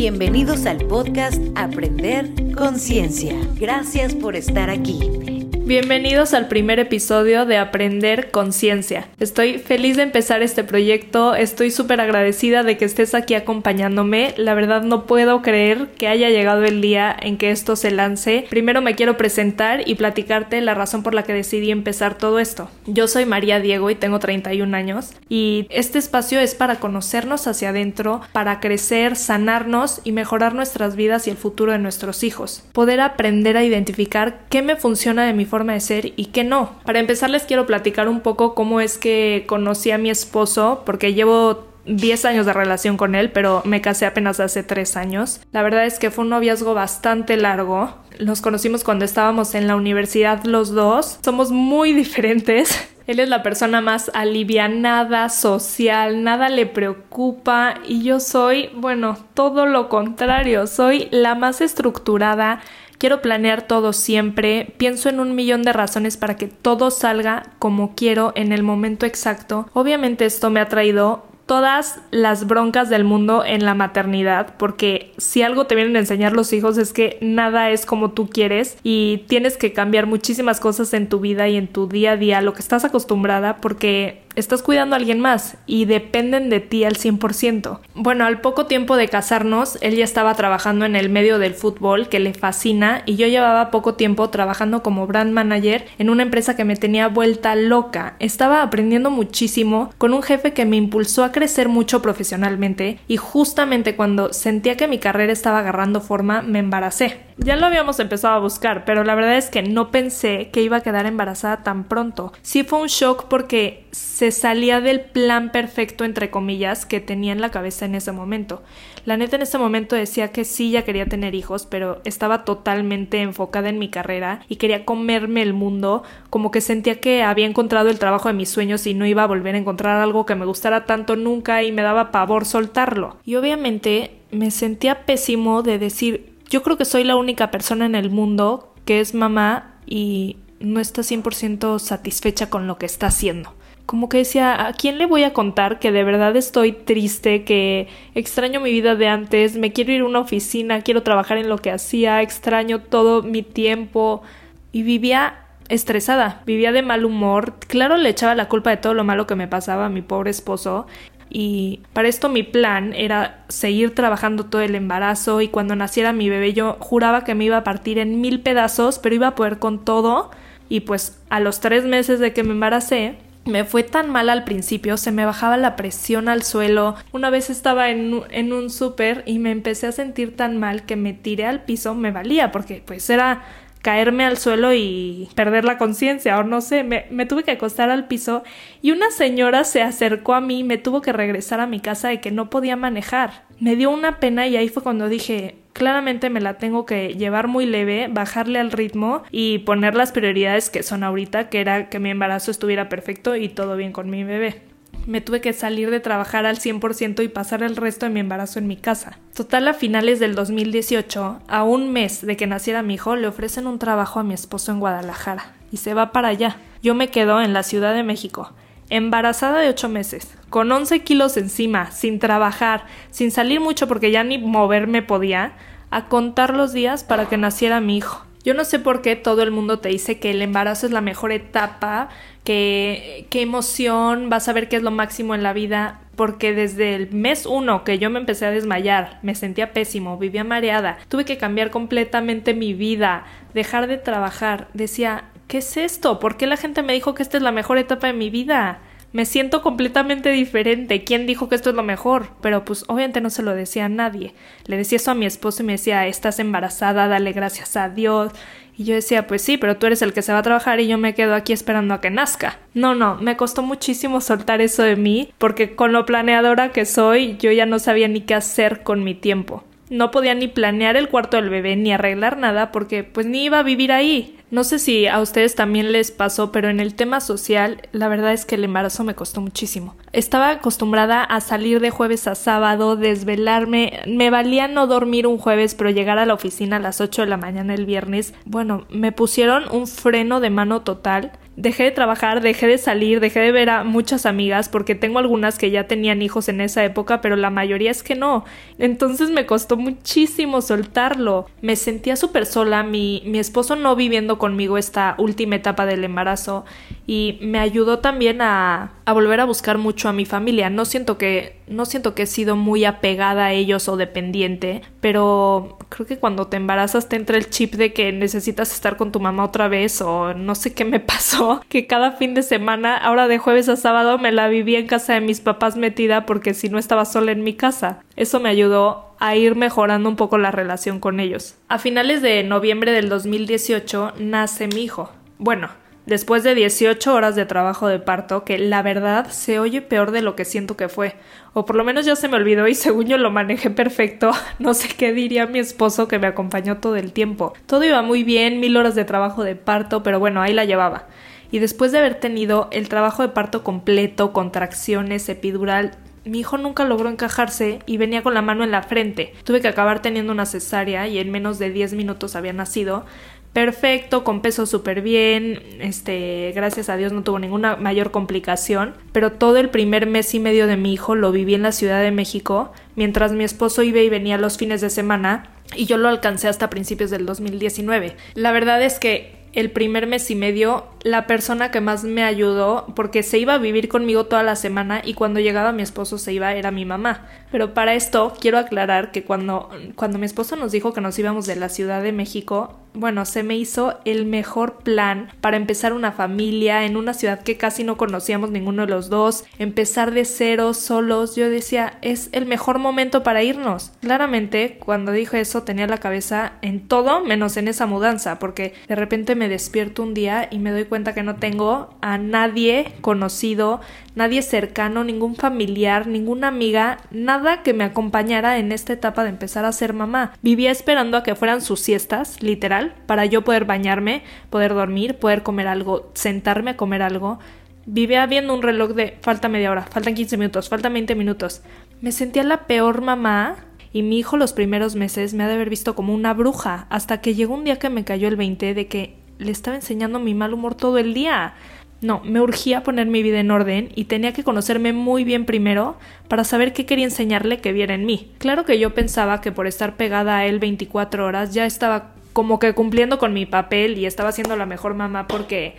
Bienvenidos al podcast Aprender Conciencia. Gracias por estar aquí. Bienvenidos al primer episodio de Aprender Conciencia. Estoy feliz de empezar este proyecto, estoy súper agradecida de que estés aquí acompañándome. La verdad no puedo creer que haya llegado el día en que esto se lance. Primero me quiero presentar y platicarte la razón por la que decidí empezar todo esto. Yo soy María Diego y tengo 31 años y este espacio es para conocernos hacia adentro, para crecer, sanarnos y mejorar nuestras vidas y el futuro de nuestros hijos. Poder aprender a identificar qué me funciona de mi forma de ser y que no. Para empezar les quiero platicar un poco cómo es que conocí a mi esposo, porque llevo 10 años de relación con él, pero me casé apenas hace 3 años. La verdad es que fue un noviazgo bastante largo. Nos conocimos cuando estábamos en la universidad los dos. Somos muy diferentes. Él es la persona más alivianada, social, nada le preocupa y yo soy, bueno, todo lo contrario, soy la más estructurada, Quiero planear todo siempre, pienso en un millón de razones para que todo salga como quiero en el momento exacto. Obviamente esto me ha traído todas las broncas del mundo en la maternidad, porque si algo te vienen a enseñar los hijos es que nada es como tú quieres y tienes que cambiar muchísimas cosas en tu vida y en tu día a día, lo que estás acostumbrada, porque estás cuidando a alguien más y dependen de ti al 100%. Bueno, al poco tiempo de casarnos, él ya estaba trabajando en el medio del fútbol, que le fascina, y yo llevaba poco tiempo trabajando como brand manager en una empresa que me tenía vuelta loca. Estaba aprendiendo muchísimo con un jefe que me impulsó a crecer mucho profesionalmente y justamente cuando sentía que mi carrera estaba agarrando forma, me embaracé. Ya lo habíamos empezado a buscar, pero la verdad es que no pensé que iba a quedar embarazada tan pronto. Sí fue un shock porque se salía del plan perfecto, entre comillas, que tenía en la cabeza en ese momento. La neta en ese momento decía que sí, ya quería tener hijos, pero estaba totalmente enfocada en mi carrera y quería comerme el mundo, como que sentía que había encontrado el trabajo de mis sueños y no iba a volver a encontrar algo que me gustara tanto nunca y me daba pavor soltarlo. Y obviamente me sentía pésimo de decir, yo creo que soy la única persona en el mundo que es mamá y no está 100% satisfecha con lo que está haciendo. Como que decía, ¿a quién le voy a contar que de verdad estoy triste, que extraño mi vida de antes, me quiero ir a una oficina, quiero trabajar en lo que hacía, extraño todo mi tiempo y vivía estresada, vivía de mal humor. Claro, le echaba la culpa de todo lo malo que me pasaba a mi pobre esposo y para esto mi plan era seguir trabajando todo el embarazo y cuando naciera mi bebé yo juraba que me iba a partir en mil pedazos, pero iba a poder con todo y pues a los tres meses de que me embaracé me fue tan mal al principio, se me bajaba la presión al suelo. Una vez estaba en, en un súper y me empecé a sentir tan mal que me tiré al piso, me valía porque pues era caerme al suelo y perder la conciencia o no sé, me, me, tuve que acostar al piso y una señora se acercó a mí me tuvo que regresar a mi casa de que no podía manejar. Me dio una pena y ahí fue cuando dije, claramente me la tengo que llevar muy leve, bajarle al ritmo y poner las prioridades que son ahorita, que era que mi embarazo estuviera perfecto y todo bien con mi bebé me tuve que salir de trabajar al 100% y pasar el resto de mi embarazo en mi casa. Total, a finales del 2018, a un mes de que naciera mi hijo, le ofrecen un trabajo a mi esposo en Guadalajara y se va para allá. Yo me quedo en la Ciudad de México, embarazada de 8 meses, con 11 kilos encima, sin trabajar, sin salir mucho porque ya ni moverme podía, a contar los días para que naciera mi hijo. Yo no sé por qué todo el mundo te dice que el embarazo es la mejor etapa, que qué emoción, vas a ver qué es lo máximo en la vida, porque desde el mes uno que yo me empecé a desmayar, me sentía pésimo, vivía mareada, tuve que cambiar completamente mi vida, dejar de trabajar, decía, ¿qué es esto? ¿Por qué la gente me dijo que esta es la mejor etapa de mi vida? Me siento completamente diferente. ¿Quién dijo que esto es lo mejor? Pero pues obviamente no se lo decía a nadie. Le decía eso a mi esposo y me decía, estás embarazada, dale gracias a Dios. Y yo decía, pues sí, pero tú eres el que se va a trabajar y yo me quedo aquí esperando a que nazca. No, no, me costó muchísimo soltar eso de mí, porque con lo planeadora que soy, yo ya no sabía ni qué hacer con mi tiempo. No podía ni planear el cuarto del bebé ni arreglar nada porque pues ni iba a vivir ahí. No sé si a ustedes también les pasó, pero en el tema social, la verdad es que el embarazo me costó muchísimo. Estaba acostumbrada a salir de jueves a sábado, desvelarme, me valía no dormir un jueves, pero llegar a la oficina a las 8 de la mañana el viernes. Bueno, me pusieron un freno de mano total dejé de trabajar, dejé de salir, dejé de ver a muchas amigas porque tengo algunas que ya tenían hijos en esa época, pero la mayoría es que no. Entonces me costó muchísimo soltarlo. Me sentía súper sola, mi, mi esposo no viviendo conmigo esta última etapa del embarazo y me ayudó también a, a volver a buscar mucho a mi familia. No siento que no siento que he sido muy apegada a ellos o dependiente, pero creo que cuando te embarazas te entra el chip de que necesitas estar con tu mamá otra vez o no sé qué me pasó, que cada fin de semana, ahora de jueves a sábado, me la viví en casa de mis papás metida porque si no estaba sola en mi casa. Eso me ayudó a ir mejorando un poco la relación con ellos. A finales de noviembre del 2018 nace mi hijo. Bueno, después de 18 horas de trabajo de parto, que la verdad se oye peor de lo que siento que fue, o por lo menos ya se me olvidó y según yo lo manejé perfecto, no sé qué diría mi esposo que me acompañó todo el tiempo. Todo iba muy bien, mil horas de trabajo de parto, pero bueno, ahí la llevaba. Y después de haber tenido el trabajo de parto completo, contracciones, epidural, mi hijo nunca logró encajarse y venía con la mano en la frente. Tuve que acabar teniendo una cesárea y en menos de 10 minutos había nacido, perfecto, con peso súper bien, este, gracias a Dios no tuvo ninguna mayor complicación, pero todo el primer mes y medio de mi hijo lo viví en la Ciudad de México, mientras mi esposo iba y venía los fines de semana y yo lo alcancé hasta principios del 2019. La verdad es que el primer mes y medio la persona que más me ayudó porque se iba a vivir conmigo toda la semana y cuando llegaba mi esposo se iba era mi mamá. Pero para esto quiero aclarar que cuando, cuando mi esposo nos dijo que nos íbamos de la Ciudad de México, bueno, se me hizo el mejor plan para empezar una familia en una ciudad que casi no conocíamos ninguno de los dos, empezar de cero, solos. Yo decía, es el mejor momento para irnos. Claramente, cuando dijo eso, tenía la cabeza en todo menos en esa mudanza, porque de repente me despierto un día y me doy cuenta que no tengo a nadie conocido, nadie cercano, ningún familiar, ninguna amiga, nada que me acompañara en esta etapa de empezar a ser mamá. Vivía esperando a que fueran sus siestas, literal, para yo poder bañarme, poder dormir, poder comer algo, sentarme a comer algo. Vivía viendo un reloj de falta media hora, faltan 15 minutos, faltan 20 minutos. Me sentía la peor mamá y mi hijo los primeros meses me ha de haber visto como una bruja, hasta que llegó un día que me cayó el 20 de que le estaba enseñando mi mal humor todo el día. No, me urgía poner mi vida en orden y tenía que conocerme muy bien primero para saber qué quería enseñarle que viera en mí. Claro que yo pensaba que por estar pegada a él 24 horas ya estaba como que cumpliendo con mi papel y estaba siendo la mejor mamá porque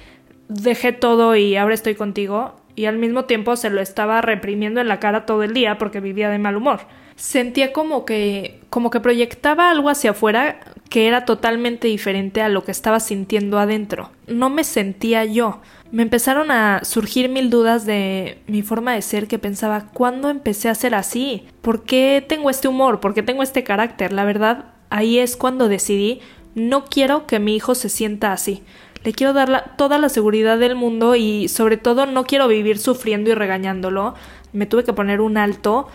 dejé todo y ahora estoy contigo y al mismo tiempo se lo estaba reprimiendo en la cara todo el día porque vivía de mal humor. Sentía como que como que proyectaba algo hacia afuera que era totalmente diferente a lo que estaba sintiendo adentro. No me sentía yo. Me empezaron a surgir mil dudas de mi forma de ser que pensaba, ¿cuándo empecé a ser así? ¿Por qué tengo este humor? ¿Por qué tengo este carácter? La verdad, ahí es cuando decidí, no quiero que mi hijo se sienta así. Le quiero dar toda la seguridad del mundo y sobre todo no quiero vivir sufriendo y regañándolo. Me tuve que poner un alto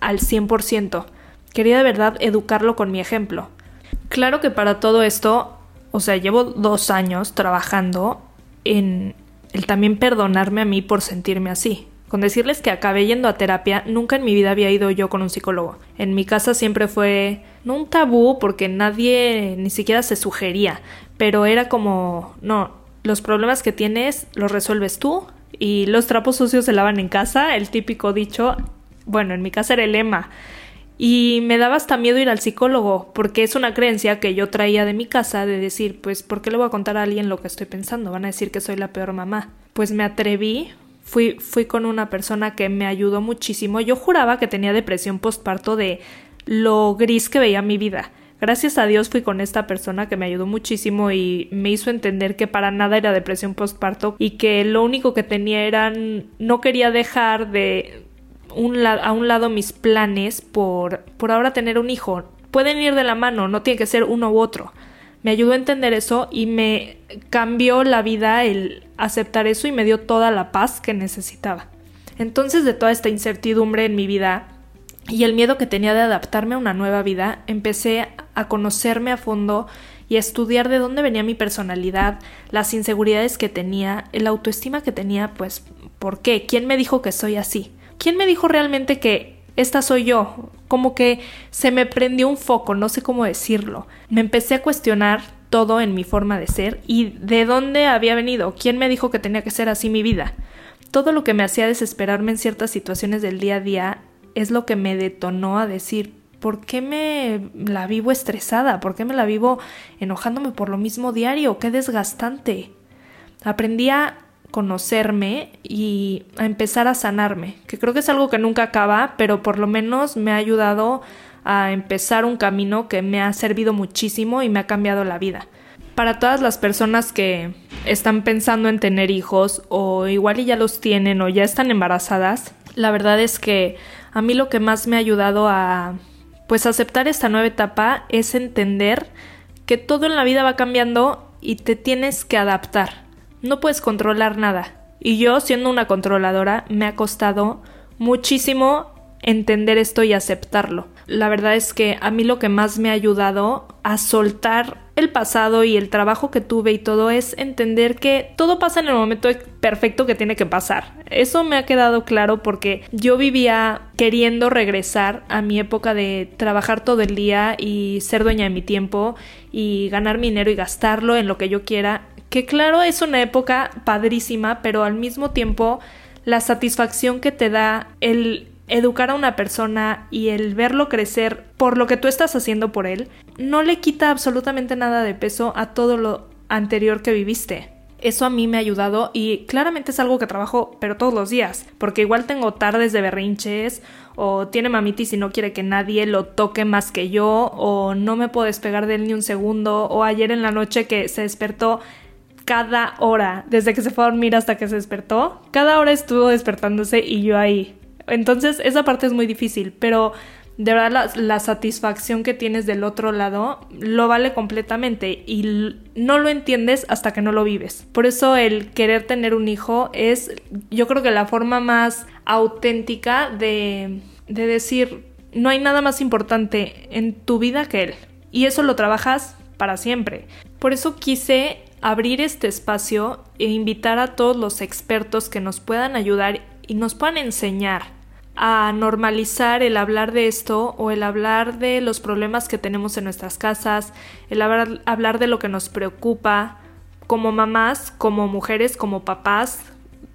al 100%. Quería de verdad educarlo con mi ejemplo. Claro que para todo esto, o sea, llevo dos años trabajando en el también perdonarme a mí por sentirme así. Con decirles que acabé yendo a terapia, nunca en mi vida había ido yo con un psicólogo. En mi casa siempre fue no un tabú porque nadie ni siquiera se sugería, pero era como, no, los problemas que tienes los resuelves tú y los trapos sucios se lavan en casa, el típico dicho, bueno, en mi casa era el lema y me daba hasta miedo ir al psicólogo, porque es una creencia que yo traía de mi casa de decir, pues, ¿por qué le voy a contar a alguien lo que estoy pensando? Van a decir que soy la peor mamá. Pues me atreví, fui, fui con una persona que me ayudó muchísimo. Yo juraba que tenía depresión postparto de lo gris que veía mi vida. Gracias a Dios fui con esta persona que me ayudó muchísimo y me hizo entender que para nada era depresión postparto y que lo único que tenía eran no quería dejar de a un lado mis planes por, por ahora tener un hijo. Pueden ir de la mano, no tiene que ser uno u otro. Me ayudó a entender eso y me cambió la vida el aceptar eso y me dio toda la paz que necesitaba. Entonces de toda esta incertidumbre en mi vida y el miedo que tenía de adaptarme a una nueva vida, empecé a conocerme a fondo y a estudiar de dónde venía mi personalidad, las inseguridades que tenía, el autoestima que tenía, pues, ¿por qué? ¿Quién me dijo que soy así? ¿Quién me dijo realmente que esta soy yo? Como que se me prendió un foco, no sé cómo decirlo. Me empecé a cuestionar todo en mi forma de ser y de dónde había venido, quién me dijo que tenía que ser así mi vida. Todo lo que me hacía desesperarme en ciertas situaciones del día a día es lo que me detonó a decir, ¿por qué me la vivo estresada? ¿Por qué me la vivo enojándome por lo mismo diario? ¡Qué desgastante! Aprendí a conocerme y a empezar a sanarme, que creo que es algo que nunca acaba, pero por lo menos me ha ayudado a empezar un camino que me ha servido muchísimo y me ha cambiado la vida. Para todas las personas que están pensando en tener hijos o igual y ya los tienen o ya están embarazadas, la verdad es que a mí lo que más me ha ayudado a pues aceptar esta nueva etapa es entender que todo en la vida va cambiando y te tienes que adaptar. No puedes controlar nada. Y yo, siendo una controladora, me ha costado muchísimo entender esto y aceptarlo. La verdad es que a mí lo que más me ha ayudado a soltar el pasado y el trabajo que tuve y todo es entender que todo pasa en el momento perfecto que tiene que pasar. Eso me ha quedado claro porque yo vivía queriendo regresar a mi época de trabajar todo el día y ser dueña de mi tiempo y ganar dinero y gastarlo en lo que yo quiera. Que claro, es una época padrísima, pero al mismo tiempo la satisfacción que te da el educar a una persona y el verlo crecer por lo que tú estás haciendo por él, no le quita absolutamente nada de peso a todo lo anterior que viviste. Eso a mí me ha ayudado y claramente es algo que trabajo pero todos los días, porque igual tengo tardes de berrinches o tiene mamitis y no quiere que nadie lo toque más que yo o no me puedo despegar de él ni un segundo o ayer en la noche que se despertó cada hora, desde que se fue a dormir hasta que se despertó, cada hora estuvo despertándose y yo ahí entonces esa parte es muy difícil, pero de verdad la, satisfacción que tienes del otro lado lo vale completamente y no lo entiendes hasta que no lo vives. Por eso el querer tener un hijo es yo creo que la forma más auténtica de, de decir no hay nada más importante en tu vida que él. Y eso lo trabajas para siempre. Por eso quise abrir este espacio e invitar a todos los expertos que nos puedan ayudar y nos puedan enseñar a normalizar el hablar de esto o el hablar de los problemas que tenemos en nuestras casas, el hablar, de lo que nos preocupa como mamás, como mujeres, como papás,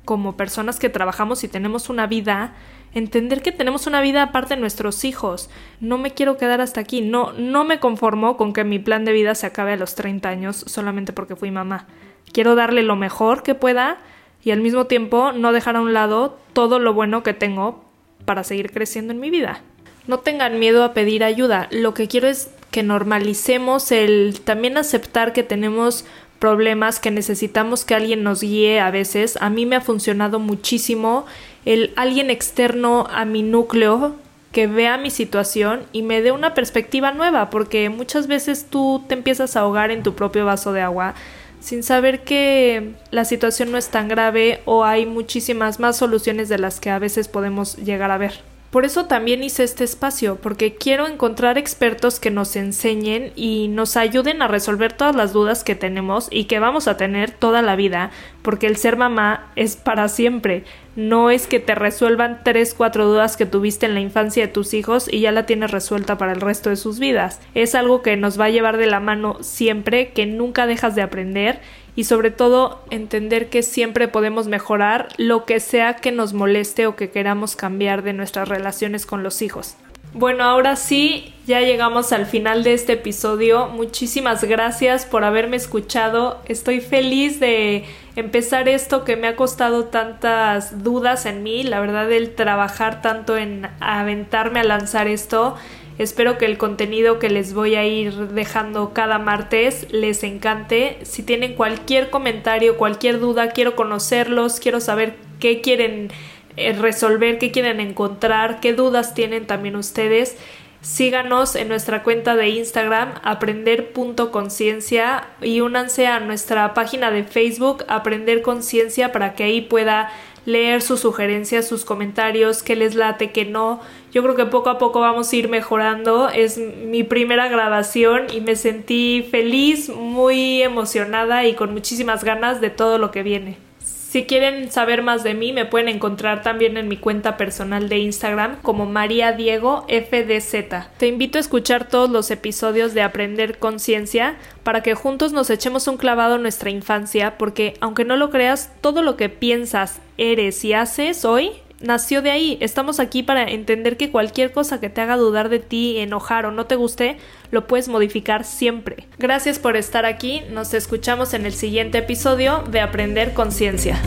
como personas que trabajamos y tenemos una vida, entender que tenemos una vida aparte de nuestros hijos. No me quiero quedar hasta aquí, no, no me conformo con que mi plan de vida se acabe a los 30 años solamente porque fui mamá. Quiero darle lo mejor que pueda y al mismo tiempo no dejar a un lado todo lo bueno que tengo para seguir creciendo en mi vida. No tengan miedo a pedir ayuda. Lo que quiero es que normalicemos el también aceptar que tenemos problemas, que necesitamos que alguien nos guíe a veces. A mí me ha funcionado muchísimo el alguien externo a mi núcleo que vea mi situación y me dé una perspectiva nueva, porque muchas veces tú te empiezas a ahogar en tu propio vaso de agua sin saber que la situación no es tan grave o hay muchísimas más soluciones de las que a veces podemos llegar a ver. Por eso también hice este espacio, porque quiero encontrar expertos que nos enseñen y nos ayuden a resolver todas las dudas que tenemos y que vamos a tener toda la vida, porque el ser mamá es para siempre. No es que te resuelvan tres, cuatro dudas que tuviste en la infancia de tus hijos y ya la tienes resuelta para el resto de sus vidas. Es algo que nos va a llevar de la mano siempre, que nunca dejas de aprender y sobre todo entender que siempre podemos mejorar lo que sea que nos moleste o que queramos cambiar de nuestras relaciones con los hijos. Bueno, ahora sí, ya llegamos al final de este episodio. Muchísimas gracias por haberme escuchado. Estoy feliz de empezar esto que me ha costado tantas dudas en mí. La verdad, el trabajar tanto en aventarme a lanzar esto Espero que el contenido que les voy a ir dejando cada martes les encante. Si tienen cualquier comentario, cualquier duda, quiero conocerlos, quiero saber qué quieren eh, resolver, qué quieren encontrar, qué dudas tienen también ustedes. Síganos en nuestra cuenta de Instagram aprender.conciencia y únanse a nuestra página de Facebook Aprender Conciencia para que ahí pueda leer sus sugerencias, sus comentarios, qué les late, qué no. Yo creo que poco a poco vamos a ir mejorando. Es mi primera grabación y me sentí feliz, muy emocionada y con muchísimas ganas de todo lo que viene. Si quieren saber más de mí, me pueden encontrar también en mi cuenta personal de Instagram como María Diego FDZ. Te invito a escuchar todos los episodios de Aprender Conciencia para que juntos nos echemos un clavado en nuestra infancia, porque aunque no lo creas, todo lo que piensas, eres y haces hoy nació de ahí. Estamos aquí para entender que cualquier cosa que te haga dudar de ti, enojar o no te guste, lo puedes modificar siempre. Gracias por estar aquí. Nos escuchamos en el siguiente episodio de Aprender Conciencia.